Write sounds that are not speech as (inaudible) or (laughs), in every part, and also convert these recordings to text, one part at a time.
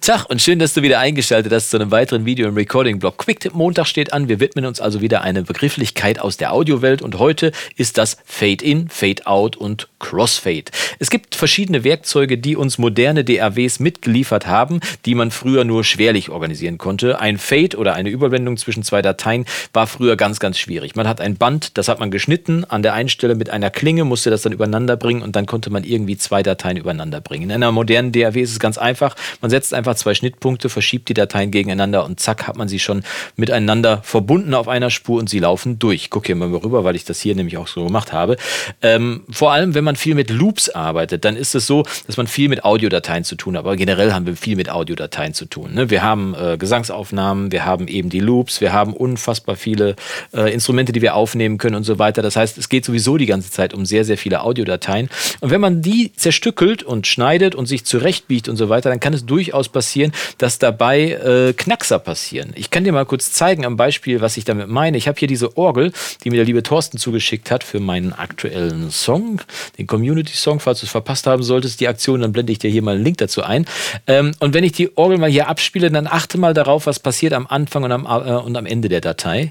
Tag und schön, dass du wieder eingeschaltet hast zu einem weiteren Video im Recording-Blog. Quicktip Montag steht an. Wir widmen uns also wieder einer Begrifflichkeit aus der Audiowelt und heute ist das Fade-In, Fade-Out und Crossfade. Es gibt verschiedene Werkzeuge, die uns moderne DAWs mitgeliefert haben, die man früher nur schwerlich organisieren konnte. Ein Fade oder eine Überblendung zwischen zwei Dateien war früher ganz, ganz schwierig. Man hat ein Band, das hat man geschnitten, an der einen Stelle mit einer Klinge musste das dann übereinander bringen und dann konnte man irgendwie zwei Dateien übereinander bringen. In einer modernen DAW ist es ganz einfach. Man setzt einfach zwei Schnittpunkte, verschiebt die Dateien gegeneinander und zack hat man sie schon miteinander verbunden auf einer Spur und sie laufen durch. Ich gucke hier mal rüber, weil ich das hier nämlich auch so gemacht habe. Ähm, vor allem, wenn man viel mit Loops arbeitet, dann ist es so, dass man viel mit Audiodateien zu tun hat. Aber generell haben wir viel mit Audiodateien zu tun. Ne? Wir haben äh, Gesangsaufnahmen, wir haben eben die Loops, wir haben unfassbar viele äh, Instrumente, die wir aufnehmen können und so weiter. Das heißt, es geht sowieso die ganze Zeit um sehr, sehr viele Audiodateien. Und wenn man die zerstückelt und schneidet und sich zurechtbiegt und so weiter, dann kann es durchaus passieren, passieren, dass dabei äh, Knackser passieren. Ich kann dir mal kurz zeigen am Beispiel, was ich damit meine. Ich habe hier diese Orgel, die mir der liebe Thorsten zugeschickt hat für meinen aktuellen Song, den Community-Song. Falls du es verpasst haben solltest, die Aktion, dann blende ich dir hier mal einen Link dazu ein. Ähm, und wenn ich die Orgel mal hier abspiele, dann achte mal darauf, was passiert am Anfang und am, äh, und am Ende der Datei.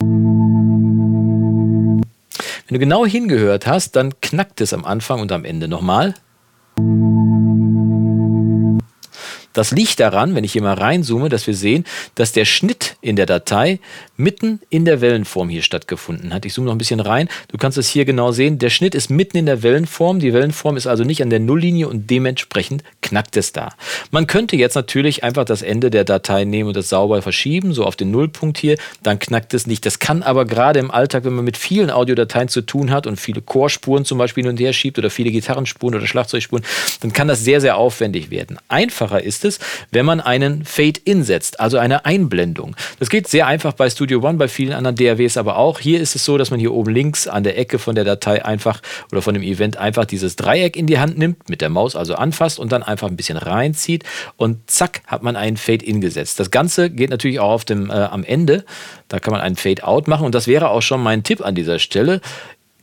Wenn du genau hingehört hast, dann knackt es am Anfang und am Ende nochmal. Das liegt daran, wenn ich hier mal reinzoome, dass wir sehen, dass der Schnitt in der Datei mitten in der Wellenform hier stattgefunden hat. Ich zoome noch ein bisschen rein. Du kannst es hier genau sehen. Der Schnitt ist mitten in der Wellenform. Die Wellenform ist also nicht an der Nulllinie und dementsprechend knackt es da. Man könnte jetzt natürlich einfach das Ende der Datei nehmen und das sauber verschieben, so auf den Nullpunkt hier. Dann knackt es nicht. Das kann aber gerade im Alltag, wenn man mit vielen Audiodateien zu tun hat und viele Chorspuren zum Beispiel hin und her schiebt oder viele Gitarrenspuren oder Schlagzeugspuren, dann kann das sehr, sehr aufwendig werden. Einfacher ist ist es, wenn man einen Fade-In setzt, also eine Einblendung. Das geht sehr einfach bei Studio One, bei vielen anderen DAWs aber auch. Hier ist es so, dass man hier oben links an der Ecke von der Datei einfach oder von dem Event einfach dieses Dreieck in die Hand nimmt, mit der Maus also anfasst und dann einfach ein bisschen reinzieht und zack hat man einen Fade-In gesetzt. Das Ganze geht natürlich auch auf dem, äh, am Ende. Da kann man einen Fade-Out machen und das wäre auch schon mein Tipp an dieser Stelle.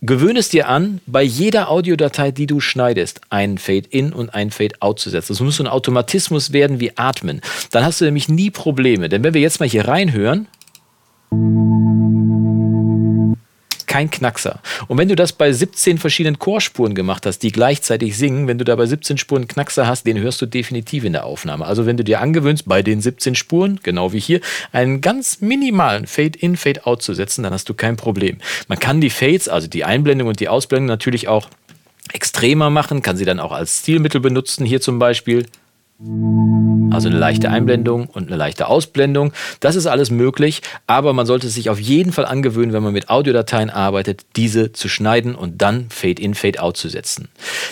Gewöhne es dir an, bei jeder Audiodatei, die du schneidest, einen Fade-In und einen Fade-Out zu setzen. Das muss so ein Automatismus werden wie Atmen. Dann hast du nämlich nie Probleme. Denn wenn wir jetzt mal hier reinhören, kein Knackser. Und wenn du das bei 17 verschiedenen Chorspuren gemacht hast, die gleichzeitig singen, wenn du da bei 17 Spuren Knackser hast, den hörst du definitiv in der Aufnahme. Also wenn du dir angewöhnst, bei den 17 Spuren, genau wie hier, einen ganz minimalen Fade-in, Fade-out zu setzen, dann hast du kein Problem. Man kann die Fades, also die Einblendung und die Ausblendung natürlich auch extremer machen, kann sie dann auch als Stilmittel benutzen. Hier zum Beispiel also eine leichte Einblendung und eine leichte Ausblendung. Das ist alles möglich, aber man sollte sich auf jeden Fall angewöhnen, wenn man mit Audiodateien arbeitet, diese zu schneiden und dann Fade-in, Fade-out zu setzen.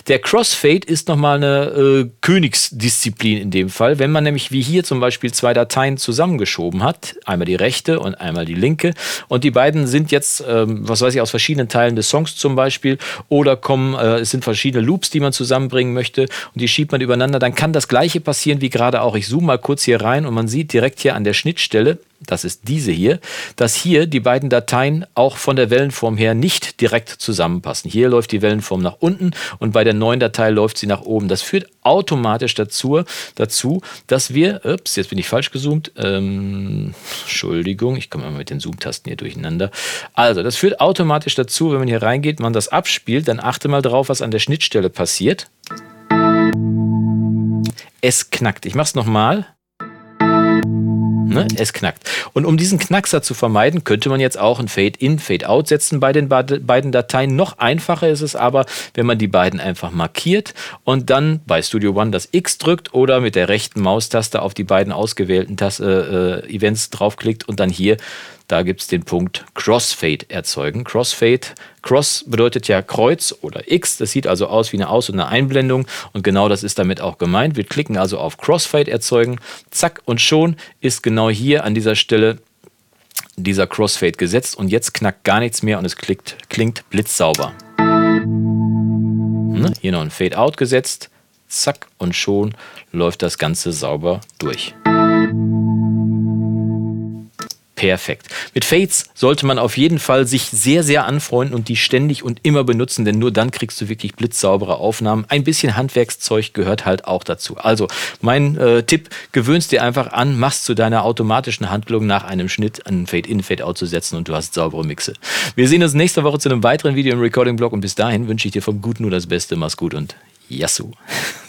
Der Crossfade ist nochmal eine äh, Königsdisziplin in dem Fall. Wenn man nämlich wie hier zum Beispiel zwei Dateien zusammengeschoben hat, einmal die rechte und einmal die linke, und die beiden sind jetzt, ähm, was weiß ich, aus verschiedenen Teilen des Songs zum Beispiel, oder kommen, äh, es sind verschiedene Loops, die man zusammenbringen möchte, und die schiebt man übereinander, dann kann das gleiche gleiche passieren wie gerade auch. Ich zoome mal kurz hier rein und man sieht direkt hier an der Schnittstelle, das ist diese hier, dass hier die beiden Dateien auch von der Wellenform her nicht direkt zusammenpassen. Hier läuft die Wellenform nach unten und bei der neuen Datei läuft sie nach oben. Das führt automatisch dazu, dazu dass wir, ups, jetzt bin ich falsch gezoomt, ähm, Entschuldigung, ich komme mal mit den Zoom-Tasten hier durcheinander. Also, das führt automatisch dazu, wenn man hier reingeht, man das abspielt, dann achte mal drauf, was an der Schnittstelle passiert. Es knackt. Ich mache es nochmal. Ne? Es knackt. Und um diesen Knackser zu vermeiden, könnte man jetzt auch ein Fade-in, Fade-out setzen bei den beiden Dateien. Noch einfacher ist es aber, wenn man die beiden einfach markiert und dann bei Studio One das X drückt oder mit der rechten Maustaste auf die beiden ausgewählten Taste, äh, Events draufklickt und dann hier da gibt es den Punkt Crossfade erzeugen. Crossfade, Cross bedeutet ja Kreuz oder X. Das sieht also aus wie eine Aus- und eine Einblendung. Und genau das ist damit auch gemeint. Wir klicken also auf Crossfade erzeugen. Zack und schon ist genau hier an dieser Stelle dieser Crossfade gesetzt. Und jetzt knackt gar nichts mehr und es klingt, klingt blitzsauber. Ne? Hier noch ein Fade-out gesetzt. Zack und schon läuft das Ganze sauber durch. Perfekt. Mit Fades sollte man auf jeden Fall sich sehr, sehr anfreunden und die ständig und immer benutzen, denn nur dann kriegst du wirklich blitzsaubere Aufnahmen. Ein bisschen Handwerkszeug gehört halt auch dazu. Also mein äh, Tipp, gewöhnst dir einfach an, machst zu deiner automatischen Handlung nach einem Schnitt einen Fade-In, Fade-Out zu setzen und du hast saubere Mixe. Wir sehen uns nächste Woche zu einem weiteren Video im Recording-Blog und bis dahin wünsche ich dir vom Guten nur das Beste. Mach's gut und Yassou. (laughs)